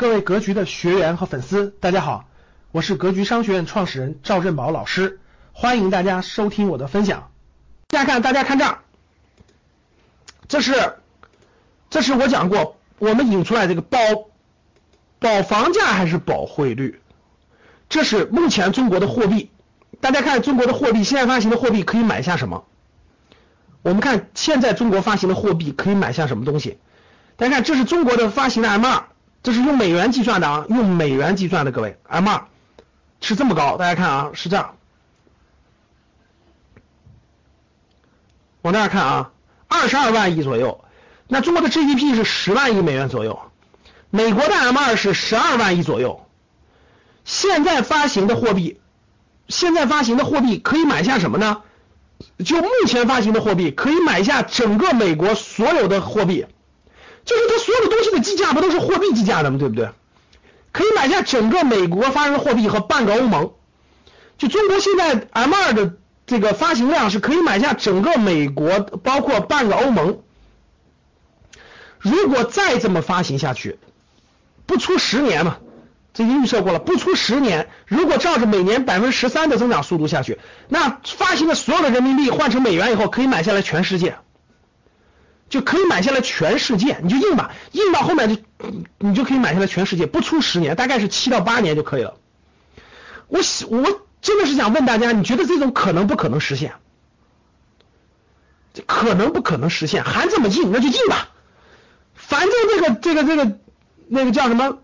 各位格局的学员和粉丝，大家好，我是格局商学院创始人赵振宝老师，欢迎大家收听我的分享。大家看，大家看这儿，这是这是我讲过，我们引出来这个保保房价还是保汇率？这是目前中国的货币。大家看中国的货币，现在发行的货币可以买下什么？我们看现在中国发行的货币可以买下什么东西？大家看，这是中国的发行的 M 二。这是用美元计算的啊，用美元计算的，各位，M 二是这么高，大家看啊，是这样，往这儿看啊，二十二万亿左右，那中国的 GDP 是十万亿美元左右，美国的 M 二是十二万亿左右，现在发行的货币，现在发行的货币可以买下什么呢？就目前发行的货币可以买下整个美国所有的货币。就是它所有的东西的计价不都是货币计价的吗？对不对？可以买下整个美国发行的货币和半个欧盟。就中国现在 M 二的这个发行量是可以买下整个美国，包括半个欧盟。如果再这么发行下去，不出十年嘛，这已经预测过了，不出十年，如果照着每年百分之十三的增长速度下去，那发行的所有的人民币换成美元以后，可以买下来全世界。就可以买下来全世界，你就印吧，印到后面就你就可以买下来全世界，不出十年，大概是七到八年就可以了。我我真的是想问大家，你觉得这种可能不可能实现？可能不可能实现？还这么印，那就印吧。反正这个这个这个那个叫什么？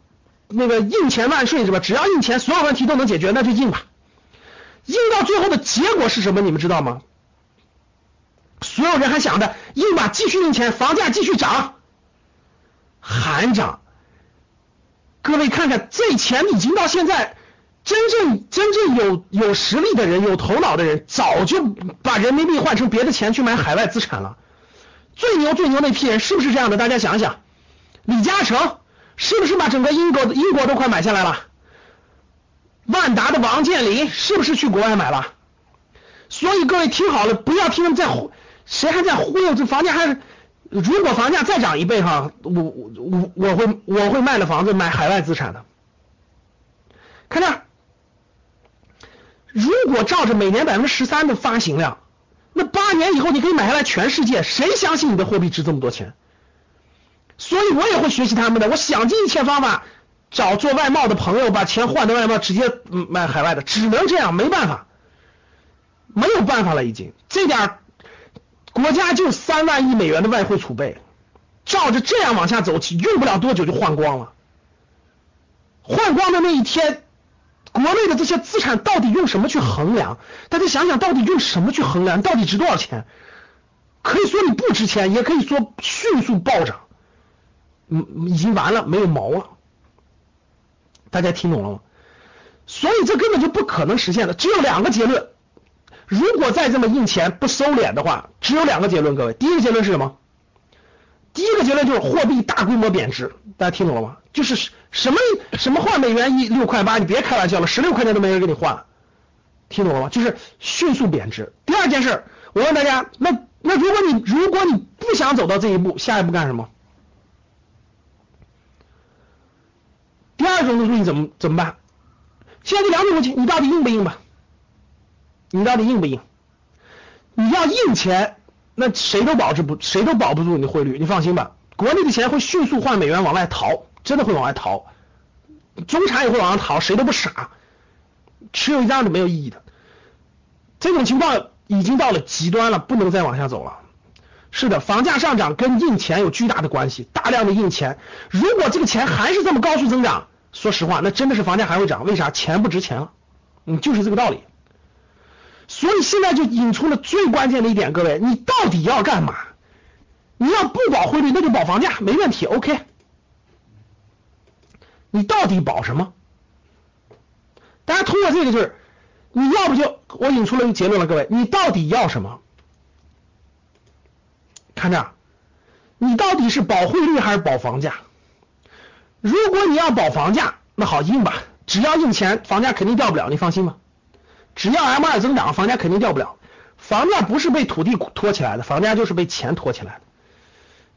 那个印钱万岁是吧？只要印钱，所有问题都能解决，那就印吧。印到最后的结果是什么？你们知道吗？所有人还想着印吧，继续印钱，房价继续涨，还涨。各位看看，这钱已经到现在，真正真正有有实力的人、有头脑的人，早就把人民币换成别的钱去买海外资产了。最牛最牛那批人是不是这样的？大家想想，李嘉诚是不是把整个英国的英国都快买下来了？万达的王健林是不是去国外买了？所以各位听好了，不要听他们在。谁还在忽悠？这房价还是，如果房价再涨一倍哈，我我我我会我会卖了房子买海外资产的。看这，如果照着每年百分之十三的发行量，那八年以后你可以买下来全世界。谁相信你的货币值这么多钱？所以我也会学习他们的，我想尽一切方法找做外贸的朋友，把钱换到外贸，直接买海外的，只能这样，没办法，没有办法了，已经这点。国家就三万亿美元的外汇储备，照着这样往下走，用不了多久就换光了。换光的那一天，国内的这些资产到底用什么去衡量？大家想想到底用什么去衡量？到底值多少钱？可以说你不值钱，也可以说迅速暴涨。嗯，已经完了，没有毛了。大家听懂了吗？所以这根本就不可能实现的，只有两个结论。如果再这么印钱不收敛的话，只有两个结论，各位。第一个结论是什么？第一个结论就是货币大规模贬值，大家听懂了吗？就是什么什么换美元一六块八，你别开玩笑了，十六块钱都没人给你换，听懂了吗？就是迅速贬值。第二件事，我问大家，那那如果你如果你不想走到这一步，下一步干什么？第二种东西你怎么怎么办？现在这两种东西，你到底硬不硬吧？你到底硬不硬？你要硬钱，那谁都保持不，谁都保不住你的汇率。你放心吧，国内的钱会迅速换美元往外逃，真的会往外逃。中产也会往上逃，谁都不傻。持有一张是没有意义的。这种情况已经到了极端了，不能再往下走了。是的，房价上涨跟印钱有巨大的关系，大量的印钱。如果这个钱还是这么高速增长，说实话，那真的是房价还会涨。为啥？钱不值钱了。嗯，就是这个道理。所以现在就引出了最关键的一点，各位，你到底要干嘛？你要不保汇率，那就保房价，没问题，OK。你到底保什么？大家通过这个就是，你要不就我引出了一个结论了，各位，你到底要什么？看这，你到底是保汇率还是保房价？如果你要保房价，那好印吧，只要印钱，房价肯定掉不了，你放心吧。只要 M 二增长，房价肯定掉不了。房价不是被土地托起来的，房价就是被钱托起来的。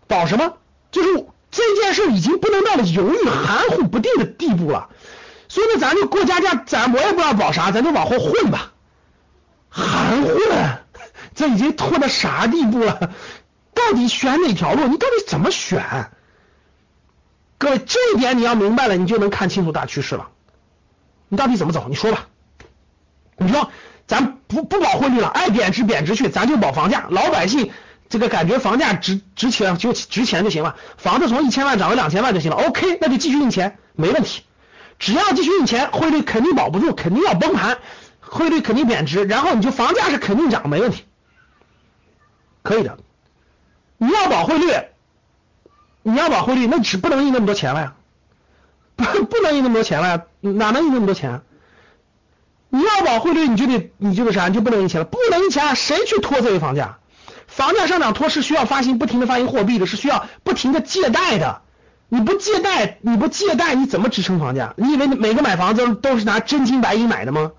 保什么？就是这件事已经不能到了犹豫、含糊不定的地步了。所以呢，咱就过家家，咱我也不知道保啥，咱就往后混吧。含糊了，这已经拖到啥地步了？到底选哪条路？你到底怎么选？各位，这一点你要明白了，你就能看清楚大趋势了。你到底怎么走？你说吧。你说咱不不保汇率了，爱贬值贬值去，咱就保房价。老百姓这个感觉房价值值钱就值钱就行了，房子从一千万涨到两千万就行了。OK，那就继续印钱，没问题。只要继续印钱，汇率肯定保不住，肯定要崩盘，汇率肯定贬值，然后你就房价是肯定涨，没问题，可以的。你要保汇率，你要保汇率，那只不能印那么多钱了呀，不不能印那么多钱了呀，哪能印那么多钱？你要保汇率，你就得你就得啥，你就不能印钱了，不能印钱，谁去托这个房价？房价上涨托是需要发行不停的发行货币的，是需要不停的借贷的。你不借贷，你不借贷，你怎么支撑房价？你以为每个买房子都是拿真金白银买的吗？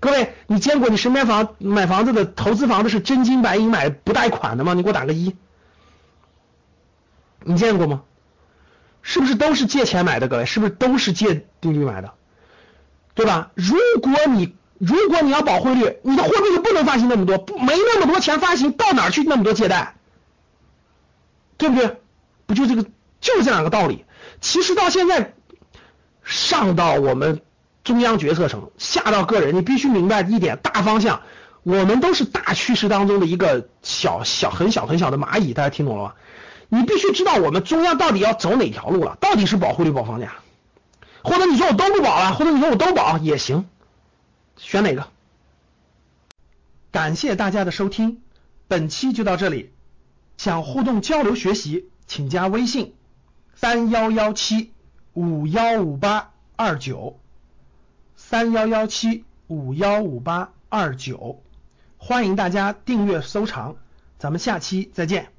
各位，你见过你身边房买房子的投资房子是真金白银买不贷款的吗？你给我打个一。你见过吗？是不是都是借钱买的？各位，是不是都是借定率买的？对吧？如果你如果你要保汇率，你的货币就不能发行那么多，不没那么多钱发行，到哪去那么多借贷？对不对？不就这个？就是这两个道理。其实到现在，上到我们中央决策层，下到个人，你必须明白一点大方向。我们都是大趋势当中的一个小小很小很小的蚂蚁，大家听懂了吗？你必须知道我们中央到底要走哪条路了，到底是保汇率保房价，或者你说我都不保了，或者你说我都保也行，选哪个？感谢大家的收听，本期就到这里。想互动交流学习，请加微信。三幺幺七五幺五八二九，三幺幺七五幺五八二九，欢迎大家订阅收藏，咱们下期再见。